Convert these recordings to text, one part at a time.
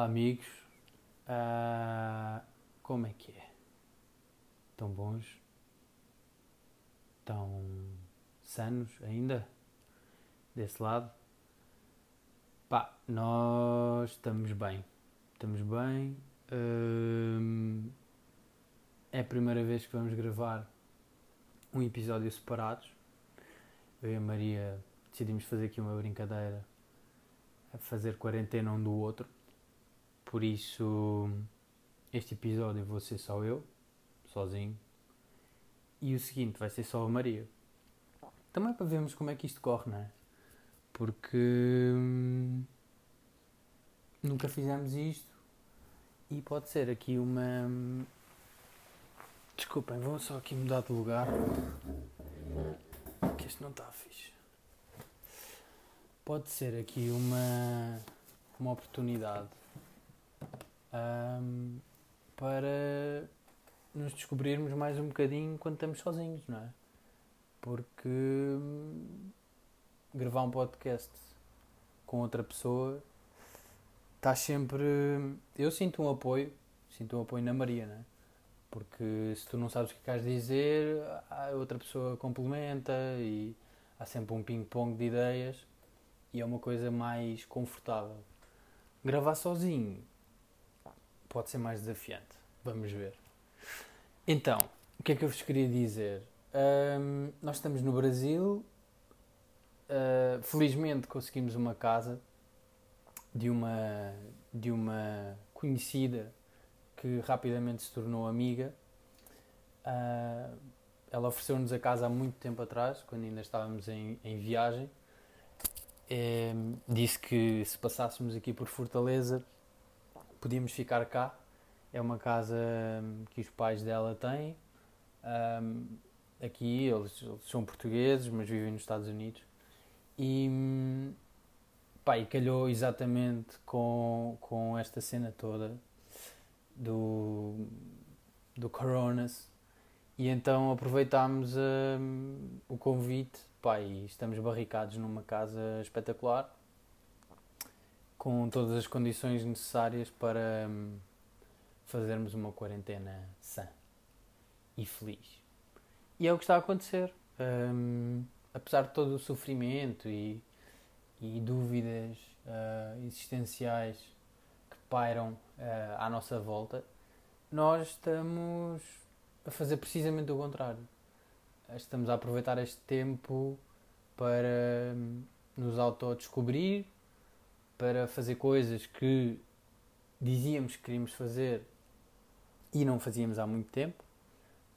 Olá amigos, Ah, como é que é? Tão bons? Tão sanos ainda? Desse lado? Pá, nós estamos bem, estamos bem. Hum, é a primeira vez que vamos gravar um episódio separados. Eu e a Maria decidimos fazer aqui uma brincadeira a fazer quarentena um do outro. Por isso, este episódio vou ser só eu, sozinho. E o seguinte vai ser só a Maria. Também para vermos como é que isto corre, não é? Porque hum, nunca fizemos isto e pode ser aqui uma. Desculpem, vou só aqui mudar de lugar. Que este não está fixe. Pode ser aqui uma, uma oportunidade hum, para nos descobrirmos mais um bocadinho quando estamos sozinhos, não é? Porque hum, gravar um podcast com outra pessoa está sempre. Eu sinto um apoio, sinto um apoio na Maria, não é? Porque se tu não sabes o que queres dizer, a outra pessoa complementa e há sempre um ping-pong de ideias e é uma coisa mais confortável. Gravar sozinho pode ser mais desafiante. Vamos ver. Então, o que é que eu vos queria dizer? Hum, nós estamos no Brasil. Uh, felizmente conseguimos uma casa de uma, de uma conhecida que rapidamente se tornou amiga. Uh, ela ofereceu-nos a casa há muito tempo atrás, quando ainda estávamos em, em viagem. Disse que se passássemos aqui por Fortaleza podíamos ficar cá. É uma casa que os pais dela têm. Um, aqui eles, eles, são portugueses, mas vivem nos Estados Unidos. E, pá, e calhou exatamente com, com esta cena toda do, do Coronas. E então aproveitámos um, o convite pá, e estamos barricados numa casa espetacular com todas as condições necessárias para um, fazermos uma quarentena sã e feliz. E é o que está a acontecer. Um, apesar de todo o sofrimento e, e dúvidas uh, existenciais que pairam uh, à nossa volta, nós estamos a fazer precisamente o contrário. Estamos a aproveitar este tempo para hum, nos autodescobrir, para fazer coisas que dizíamos que queríamos fazer e não fazíamos há muito tempo,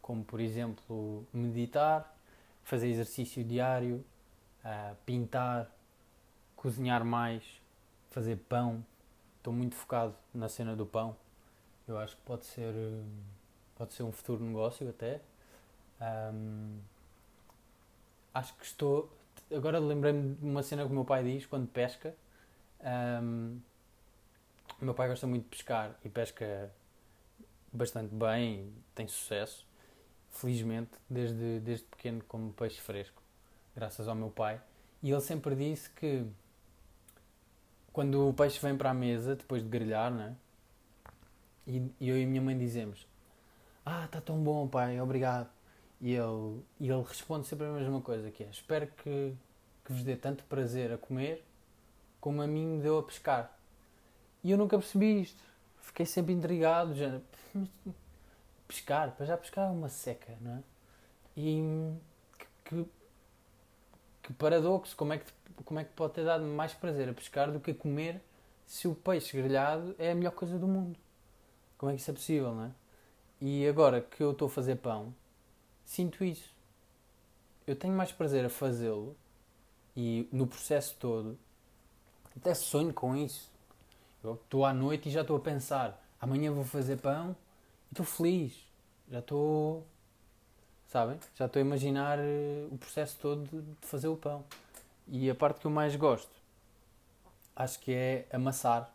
como por exemplo meditar, fazer exercício diário, uh, pintar, cozinhar mais, fazer pão. Estou muito focado na cena do pão. Eu acho que pode ser, pode ser um futuro negócio até. Um, acho que estou. Agora lembrei-me de uma cena que o meu pai diz quando pesca um, o meu pai gosta muito de pescar e pesca bastante bem, tem sucesso, felizmente, desde, desde pequeno como peixe fresco, graças ao meu pai. E ele sempre disse que quando o peixe vem para a mesa, depois de grelhar, né? E, e eu e a minha mãe dizemos: Ah, está tão bom, pai, obrigado. E ele, e ele responde sempre a mesma coisa, que é, espero que, que vos dê tanto prazer a comer como a mim me deu a pescar. E eu nunca percebi isto. Fiquei sempre intrigado, já, pescar, para já pescar é uma seca, não é? E que, que paradoxo, como é que, como é que pode ter dado mais prazer a pescar do que a comer se o peixe grelhado é a melhor coisa do mundo? Como é que isso é possível, não é? E agora que eu estou a fazer pão, sinto isso. Eu tenho mais prazer a fazê-lo e no processo todo até sonho com isso. Eu estou à noite e já estou a pensar: amanhã vou fazer pão e estou feliz. Já estou. Sabem? Já estou a imaginar eh, o processo todo de fazer o pão. E a parte que eu mais gosto, acho que é amassar.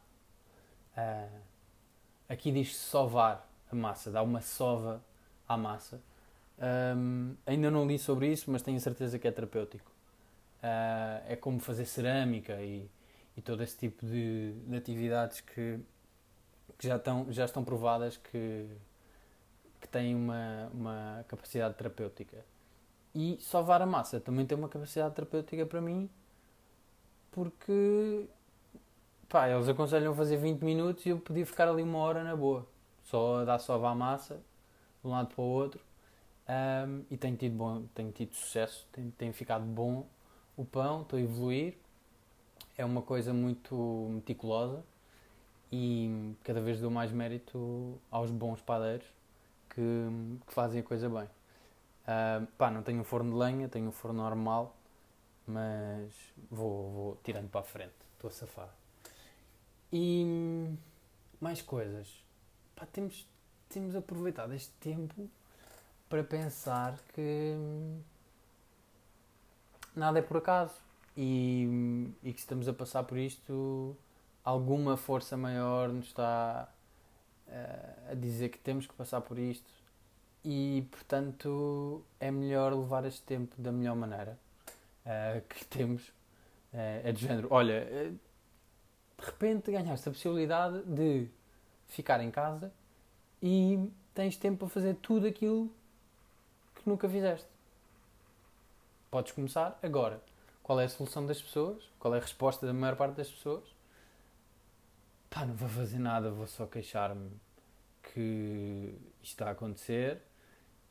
Uh, aqui diz sovar a massa, dá uma sova à massa. Um, ainda não li sobre isso, mas tenho certeza que é terapêutico. Uh, é como fazer cerâmica e e todo esse tipo de, de atividades que, que já estão, já estão provadas que, que têm uma, uma capacidade terapêutica. E sovar a massa também tem uma capacidade terapêutica para mim, porque pá, eles aconselham fazer 20 minutos e eu podia ficar ali uma hora na boa, só a dar sova à massa, de um lado para o outro. Um, e tenho tido, bom, tenho tido sucesso, tem ficado bom o pão, estou a evoluir. É uma coisa muito meticulosa e cada vez dou mais mérito aos bons padeiros que, que fazem a coisa bem. Uh, pá, não tenho um forno de lenha, tenho um forno normal, mas vou, vou tirando para a frente, estou a safar. E mais coisas. Pá, temos, temos aproveitado este tempo para pensar que nada é por acaso e, e que estamos a passar por isto, alguma força maior nos está uh, a dizer que temos que passar por isto e portanto é melhor levar este tempo da melhor maneira uh, que temos. Uh, é do género, olha, de repente ganhaste a possibilidade de ficar em casa e tens tempo para fazer tudo aquilo que nunca fizeste. Podes começar agora. Qual é a solução das pessoas? Qual é a resposta da maior parte das pessoas? Pá, não vou fazer nada, vou só queixar-me que isto está a acontecer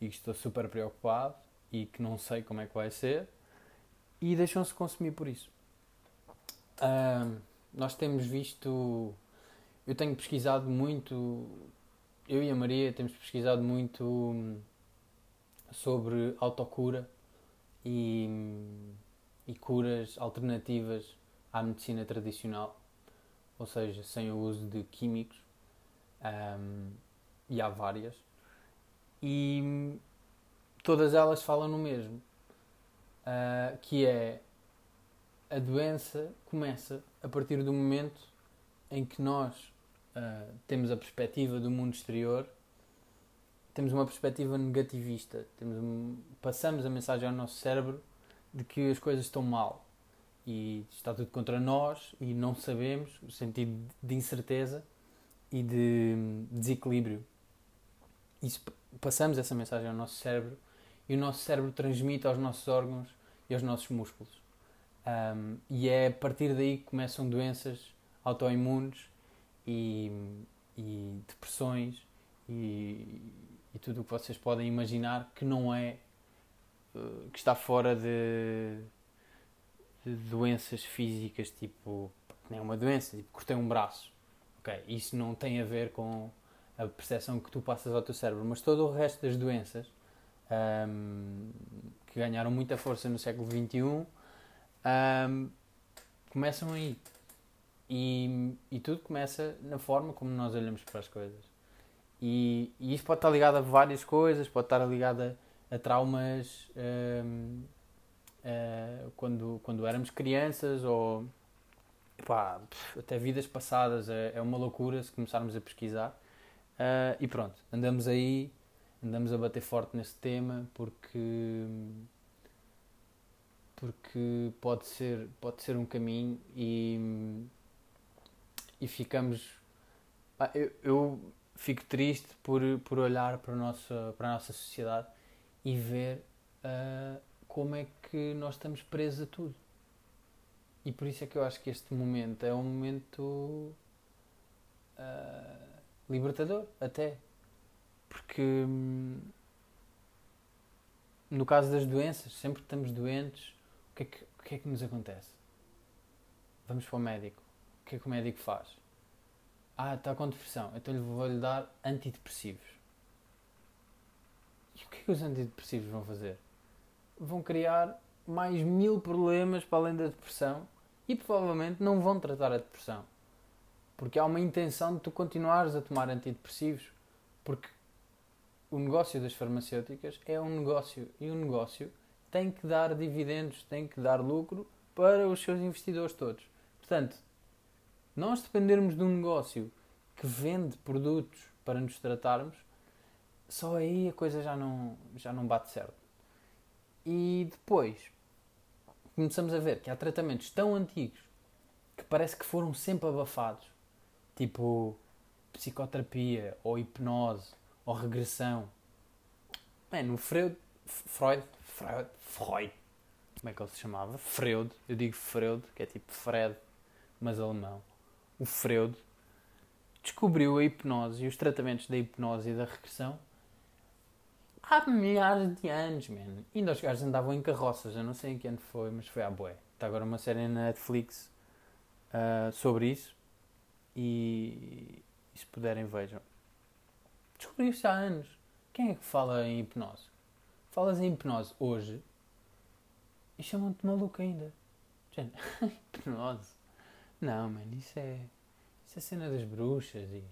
e que estou super preocupado e que não sei como é que vai ser e deixam-se consumir por isso. Uh, nós temos visto. Eu tenho pesquisado muito. Eu e a Maria temos pesquisado muito sobre autocura e, e curas alternativas à medicina tradicional, ou seja, sem o uso de químicos, um, e há várias, e todas elas falam no mesmo, uh, que é a doença começa a partir do momento em que nós uh, temos a perspectiva do mundo exterior temos uma perspectiva negativista, temos um, passamos a mensagem ao nosso cérebro de que as coisas estão mal e está tudo contra nós e não sabemos, o sentido de incerteza e de desequilíbrio. Isso, passamos essa mensagem ao nosso cérebro e o nosso cérebro transmite aos nossos órgãos e aos nossos músculos. Um, e é a partir daí que começam doenças autoimunes e, e depressões e, e tudo o que vocês podem imaginar que não é que está fora de, de, doenças físicas tipo nem uma doença, tipo cortei um braço. Ok, isso não tem a ver com a percepção que tu passas ao teu cérebro mas todo o resto das doenças um, que ganharam muita força no século XXI um, começam aí. E, e tudo começa na forma como nós olhamos para as coisas. E, e isso pode estar ligado a várias coisas, pode estar ligado a, a traumas um, uh, quando, quando éramos crianças ou pá, até vidas passadas. É, é, uma loucura se começarmos a pesquisar. Uh, e pronto, andamos aí, andamos a bater forte nesse tema porque porque pode ser pode ser um caminho e e ficamos eu, eu fico triste por, por olhar para a, nossa, para a nossa sociedade e ver uh, como é que nós estamos presos a tudo. E por isso é que eu acho que este momento é um momento uh, libertador, até. Porque hum, no caso das doenças, sempre que estamos doentes, o que, é que, o que é que nos acontece? Vamos para o médico. O que é que o médico faz? Ah, está com depressão, então vou-lhe dar antidepressivos. E o que é que os antidepressivos vão fazer? Vão criar mais mil problemas para além da depressão e provavelmente não vão tratar a depressão. Porque há uma intenção de tu continuares a tomar antidepressivos. Porque o negócio das farmacêuticas é um negócio e um negócio tem que dar dividendos, tem que dar lucro para os seus investidores todos. Portanto, nós dependermos de um negócio que vende produtos para nos tratarmos, só aí a coisa já não, já não bate certo. E depois começamos a ver que há tratamentos tão antigos que parece que foram sempre abafados. Tipo, psicoterapia, ou hipnose, ou regressão. Mano, o Freud, Freud, Freud, Freud, como é que ele se chamava? Freud, eu digo Freud, que é tipo Fred, mas alemão. O Freud descobriu a hipnose e os tratamentos da hipnose e da regressão há milhares de anos, man. Ainda os gajos andavam em carroças, eu não sei em que ano foi, mas foi à boé. Está agora uma série na Netflix uh, sobre isso e, e, se puderem vejam. Descobriu-se há anos. Quem é que fala em hipnose? Falas em hipnose hoje e chamam-te maluco ainda. hipnose? Não, mano, isso é. Isso é cena das bruxas e.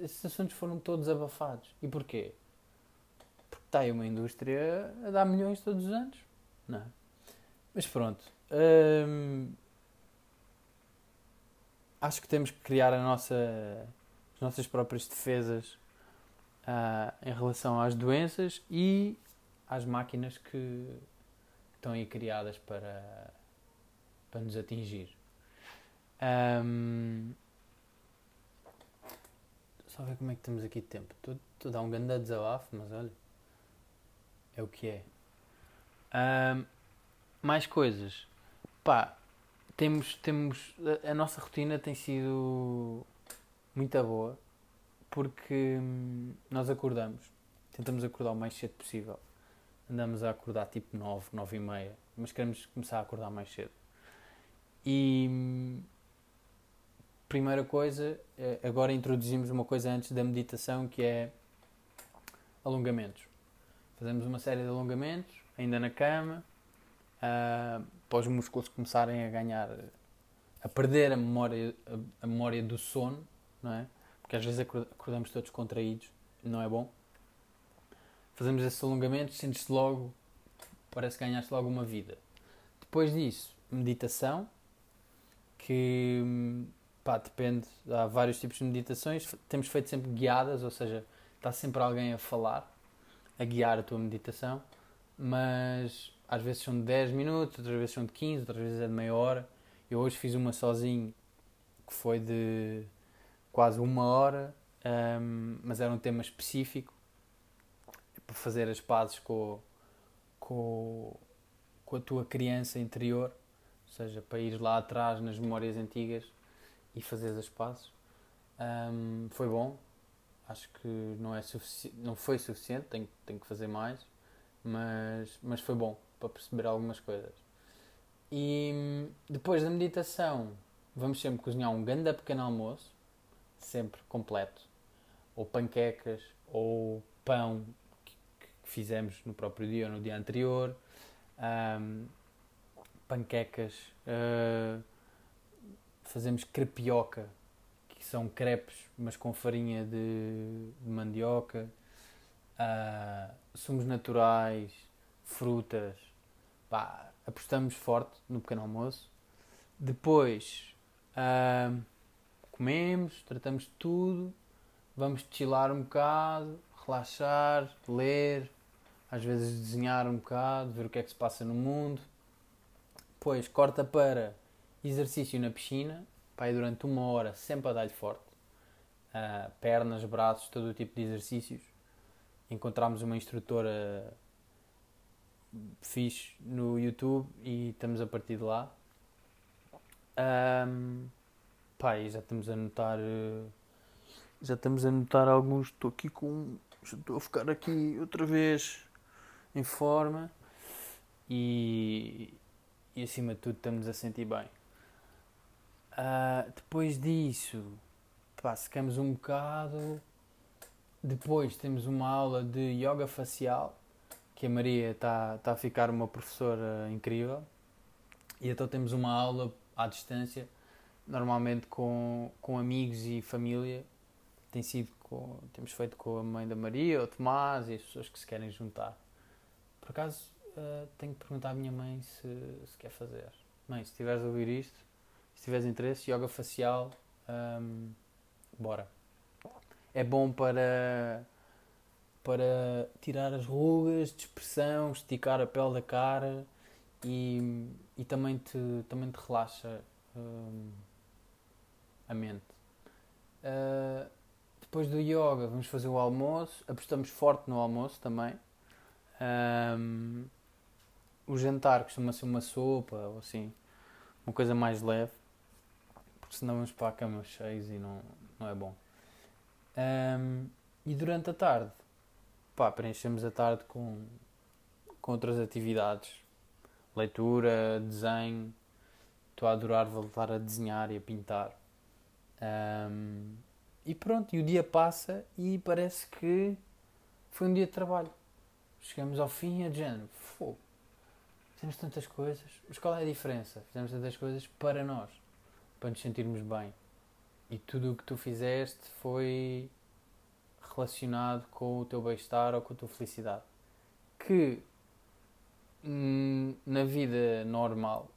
Esses assuntos foram todos abafados. E porquê? Porque está aí uma indústria a dar milhões todos os anos. Não é? Mas pronto. Hum, acho que temos que criar a nossa, as nossas próprias defesas uh, em relação às doenças e às máquinas que estão aí criadas para, para nos atingir. Um, só ver como é que estamos aqui de tempo. Estou, estou a dar um grande desabafo, mas olha, é o que é. Um, mais coisas. Pá, temos, temos. A, a nossa rotina tem sido muito boa porque hum, nós acordamos, tentamos acordar o mais cedo possível. Andamos a acordar tipo 9, 9 e meia, mas queremos começar a acordar mais cedo. E hum, primeira coisa, eh, agora introduzimos uma coisa antes da meditação que é alongamentos. Fazemos uma série de alongamentos, ainda na cama, uh, para os músculos começarem a ganhar, a perder a memória, a, a memória do sono, não é? Porque às vezes acordamos todos contraídos, não é bom. Fazemos esses alongamentos, sentes logo, parece que ganhaste logo uma vida. Depois disso, meditação, que pá, depende, há vários tipos de meditações. Temos feito sempre guiadas, ou seja, está sempre alguém a falar, a guiar a tua meditação, mas às vezes são de 10 minutos, outras vezes são de 15, outras vezes é de meia hora. Eu hoje fiz uma sozinho que foi de quase uma hora, um, mas era um tema específico para fazer as pazes com, com, com a tua criança interior, ou seja, para ir lá atrás nas memórias antigas e fazer as pazes. Um, foi bom, acho que não, é não foi suficiente, tenho, tenho que fazer mais, mas, mas foi bom para perceber algumas coisas. E depois da meditação, vamos sempre cozinhar um grande pequeno almoço, sempre completo, ou panquecas, ou pão que, que fizemos no próprio dia ou no dia anterior, um, panquecas, uh, fazemos crepioca, que são crepes, mas com farinha de, de mandioca, uh, sumos naturais, frutas, pá, apostamos forte no pequeno almoço. Depois uh, comemos, tratamos de tudo, vamos chilar um bocado, relaxar, ler, às vezes desenhar um bocado, ver o que é que se passa no mundo. Depois corta para exercício na piscina, pá, durante uma hora sempre a dar-lhe forte. Uh, pernas, braços, todo o tipo de exercícios. Encontramos uma instrutora fixe no YouTube e estamos a partir de lá. Um, pá, e já estamos a notar. Eh, já estamos a notar alguns. Estou aqui com. Estou a ficar aqui outra vez em forma e, e acima de tudo estamos a sentir bem. Uh, depois disso, pá, secamos um bocado. Depois temos uma aula de yoga facial que a Maria está tá a ficar uma professora incrível e então temos uma aula à distância, normalmente com, com amigos e família. Tem sido com, temos feito com a mãe da Maria, o Tomás e as pessoas que se querem juntar. Por acaso uh, tenho que perguntar à minha mãe se, se quer fazer. Mãe, se estiveres a ouvir isto, se tiveres interesse, yoga facial, um, bora. É bom para para tirar as rugas, expressão, esticar a pele da cara e, e também, te, também te relaxa hum, a mente. Uh, depois do yoga, vamos fazer o almoço. Apostamos forte no almoço também. Um, o jantar costuma ser uma sopa ou assim, uma coisa mais leve, porque senão vamos para a cama cheios e não, não é bom. Um, e durante a tarde, pá, preenchemos a tarde com, com outras atividades, leitura, desenho. Estou a adorar voltar a desenhar e a pintar. Um, e pronto, e o dia passa e parece que foi um dia de trabalho. Chegamos ao fim e é de género. Fizemos tantas coisas, mas qual é a diferença? Fizemos tantas coisas para nós, para nos sentirmos bem. E tudo o que tu fizeste foi relacionado com o teu bem-estar ou com a tua felicidade. Que hum, na vida normal,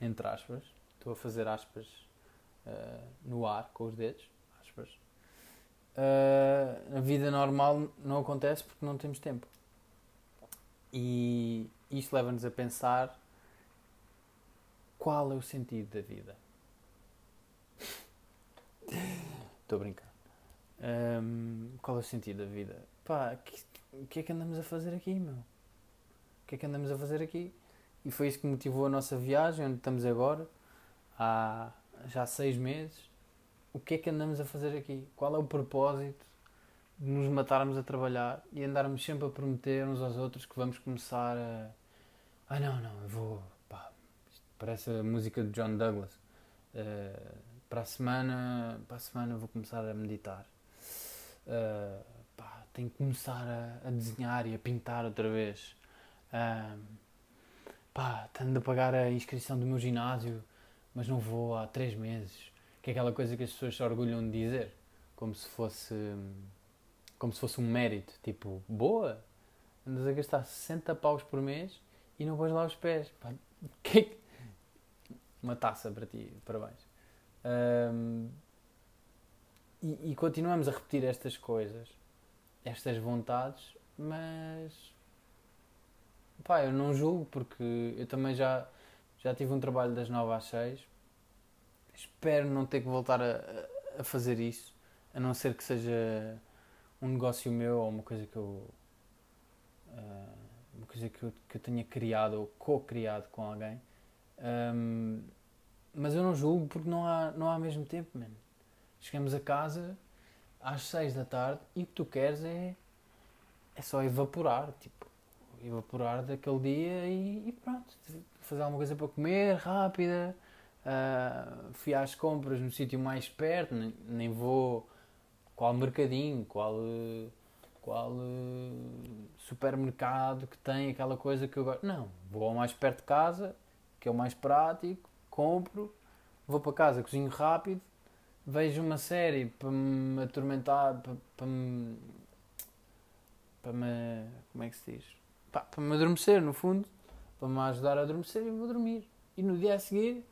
entre aspas, estou a fazer aspas uh, no ar com os dedos, aspas, uh, na vida normal não acontece porque não temos tempo. E isto leva-nos a pensar qual é o sentido da vida. Estou a brincar. Um, qual é o sentido da vida? Pá, o que é que andamos a fazer aqui, meu? O que é que andamos a fazer aqui? E foi isso que motivou a nossa viagem, onde estamos agora, há já seis meses. O que é que andamos a fazer aqui? Qual é o propósito de nos matarmos a trabalhar e andarmos sempre a prometer uns aos outros que vamos começar a. Ah, não, não, eu vou. Pá, parece a música de John Douglas. Uh, para a semana, para a semana vou começar a meditar. Uh, pá, tenho que começar a, a, desenhar e a pintar outra vez. Uh, pá, tendo a pagar a inscrição do meu ginásio, mas não vou há três meses. Que é aquela coisa que as pessoas se orgulham de dizer, como se fosse como se fosse um mérito. Tipo, boa, andas a gastar 60 paus por mês e não pões lá os pés. Pá, que... É uma taça para ti, parabéns. Um, e, e, continuamos a repetir estas coisas, estas vontades, mas pá, eu não julgo porque eu também já, já tive um trabalho das 9 às 6. Espero não ter que voltar a, a fazer isso, a não ser que seja um negócio meu ou uma coisa que eu. Uh, uma coisa que eu, que eu tenha criado ou co-criado com alguém. Um, mas eu não julgo porque não há, não há mesmo tempo, mano. Chegamos a casa às 6 da tarde e o que tu queres é, é só evaporar, tipo, evaporar daquele dia e, e pronto. Fazer alguma coisa para comer, rápida. Uh, fui às compras no sítio mais perto, nem, nem vou qual mercadinho, qual, qual supermercado que tem aquela coisa que eu gosto. Não, vou ao mais perto de casa, que é o mais prático, compro, vou para casa, cozinho rápido, vejo uma série para me atormentar, para, para me. para me. como é que se diz? Para me adormecer, no fundo, para me ajudar a adormecer e vou dormir. E no dia a seguir,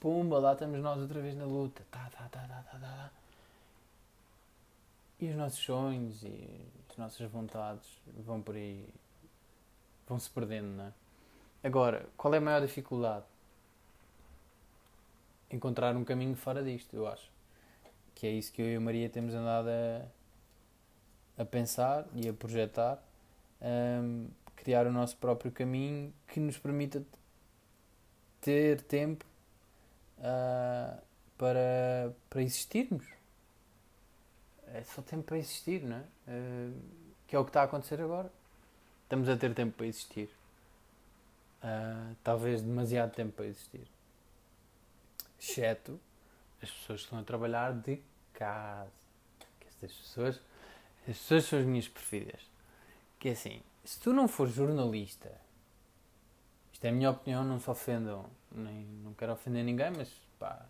pumba, lá estamos nós outra vez na luta. Tá, tá, tá, tá, tá, tá. E os nossos sonhos e as nossas vontades vão por aí. vão se perdendo, não é? Agora, qual é a maior dificuldade? Encontrar um caminho fora disto, eu acho. Que é isso que eu e a Maria temos andado a, a pensar e a projetar. Um, criar o nosso próprio caminho que nos permita ter tempo uh, para, para existirmos. É só tempo para existir, não é? Uh, que é o que está a acontecer agora. Estamos a ter tempo para existir. Uh, talvez demasiado tempo para existir exceto as pessoas que estão a trabalhar de casa. Que estas pessoas, as pessoas são as minhas preferidas. Que é assim, se tu não fores jornalista, isto é a minha opinião, não se ofendam, nem, não quero ofender ninguém, mas pá,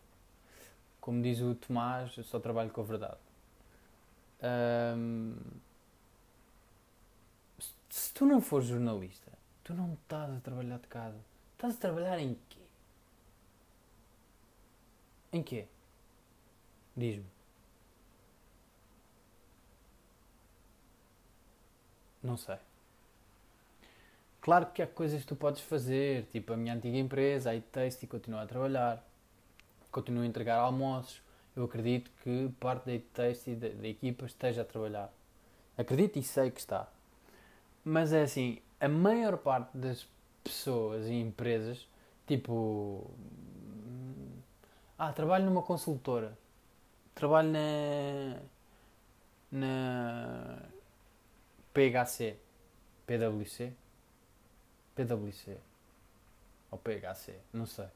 como diz o Tomás, eu só trabalho com a verdade. se tu não fores jornalista, tu não estás a trabalhar de casa. Estás a trabalhar em quê? Em quê? Diz-me. Não sei. Claro que há coisas que tu podes fazer, tipo a minha antiga empresa, a continua a trabalhar, continua a entregar almoços, eu acredito que parte da Taste e da, da equipa esteja a trabalhar. Acredito e sei que está. Mas é assim, a maior parte das pessoas e empresas, tipo. Ah, trabalho numa consultora. Trabalho na. na. PHC. PWC? PWC. Ou PHC, não sei.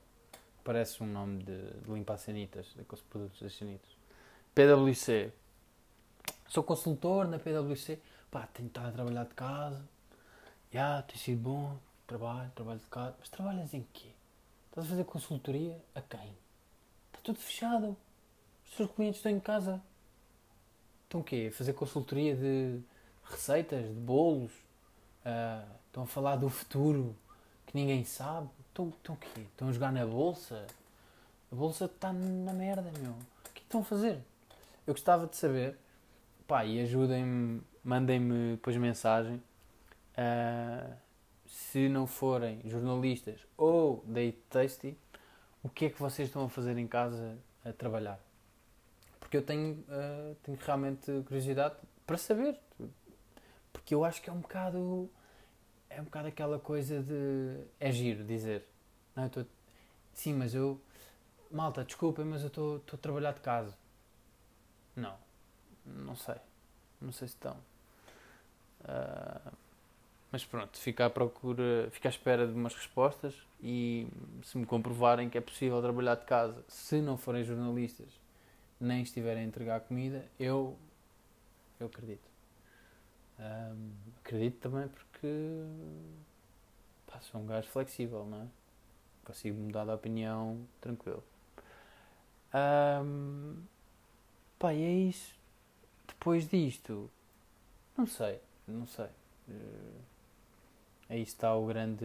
Parece um nome de, de limpar sanitas, daqueles produtos das sanitas. PWC. Sou consultor na PWC. Pá, tenho estado a trabalhar de casa. Já, yeah, tem sido bom. Trabalho, trabalho de casa. Mas trabalhas em quê? Estás a fazer consultoria a quem? Tudo fechado. Os teus clientes estão em casa. Estão o quê? A fazer consultoria de receitas, de bolos? Uh, estão a falar do futuro que ninguém sabe? Estão, estão o quê? Estão a jogar na bolsa? A bolsa está na merda, meu. O que estão a fazer? Eu gostava de saber. Pá, e ajudem-me, mandem-me depois mensagem. Uh, se não forem jornalistas ou date tasty, o que é que vocês estão a fazer em casa a trabalhar? Porque eu tenho, uh, tenho realmente curiosidade para saber. Porque eu acho que é um bocado. É um bocado aquela coisa de. É giro dizer. Não, eu tô, sim, mas eu. Malta, desculpem, mas eu estou a trabalhar de casa. Não. Não sei. Não sei se estão. Uh, mas pronto, fica à procura, fica à espera de umas respostas e se me comprovarem que é possível trabalhar de casa, se não forem jornalistas, nem estiverem a entregar comida, eu, eu acredito. Um, acredito também porque pá, sou um gajo flexível, não é? Consigo mudar de opinião tranquilo. Um, pá, e é isso. Depois disto, não sei, não sei. Uh, Aí está o grande.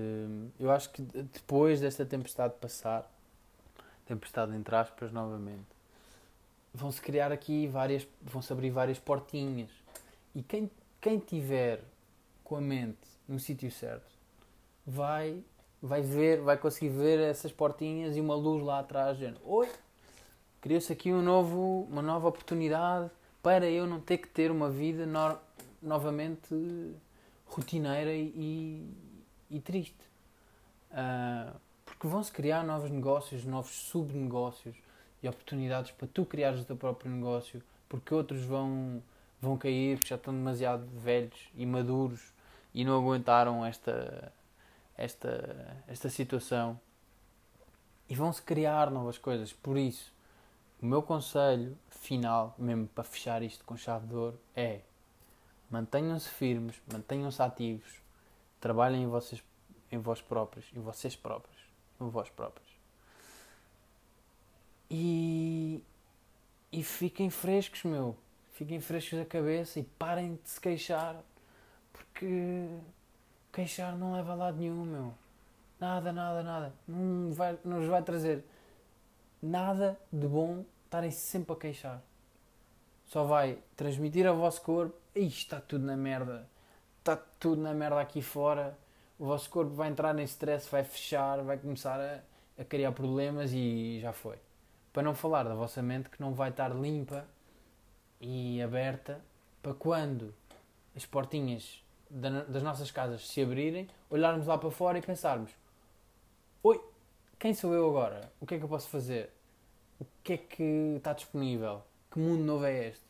Eu acho que depois desta tempestade passar, tempestade entre aspas novamente, vão-se criar aqui várias. vão-se abrir várias portinhas. E quem, quem tiver com a mente no sítio certo vai vai ver, vai conseguir ver essas portinhas e uma luz lá atrás, dizendo, oi, criou-se aqui um novo, uma nova oportunidade para eu não ter que ter uma vida no, novamente rotineira e, e triste. Uh, porque vão-se criar novos negócios, novos subnegócios e oportunidades para tu criares o teu próprio negócio, porque outros vão, vão cair porque já estão demasiado velhos e maduros e não aguentaram esta, esta, esta situação. E vão-se criar novas coisas. Por isso, o meu conselho final, mesmo para fechar isto com chave de ouro, é Mantenham-se firmes, mantenham-se ativos, trabalhem em vocês, em vós próprios, em vocês próprios, em vós próprios. E, e fiquem frescos, meu. Fiquem frescos da cabeça e parem de se queixar, porque queixar não leva a lado nenhum, meu. Nada, nada, nada. Não, vai, não vai trazer nada de bom estarem sempre a queixar. Só vai transmitir ao vosso corpo isto está tudo na merda, está tudo na merda aqui fora, o vosso corpo vai entrar em stress, vai fechar, vai começar a, a criar problemas e já foi. Para não falar da vossa mente que não vai estar limpa e aberta para quando as portinhas das nossas casas se abrirem, olharmos lá para fora e pensarmos: Oi, quem sou eu agora? O que é que eu posso fazer? O que é que está disponível? Que mundo novo é este?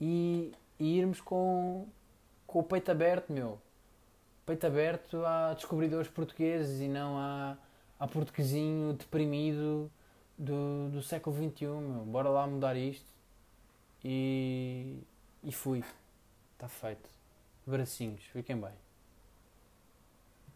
E e irmos com, com o peito aberto, meu. Peito aberto a descobridores portugueses e não a, a portuguesinho deprimido do, do século XXI, meu. Bora lá mudar isto. E, e fui. Está feito. Bracinhos. Fiquem bem.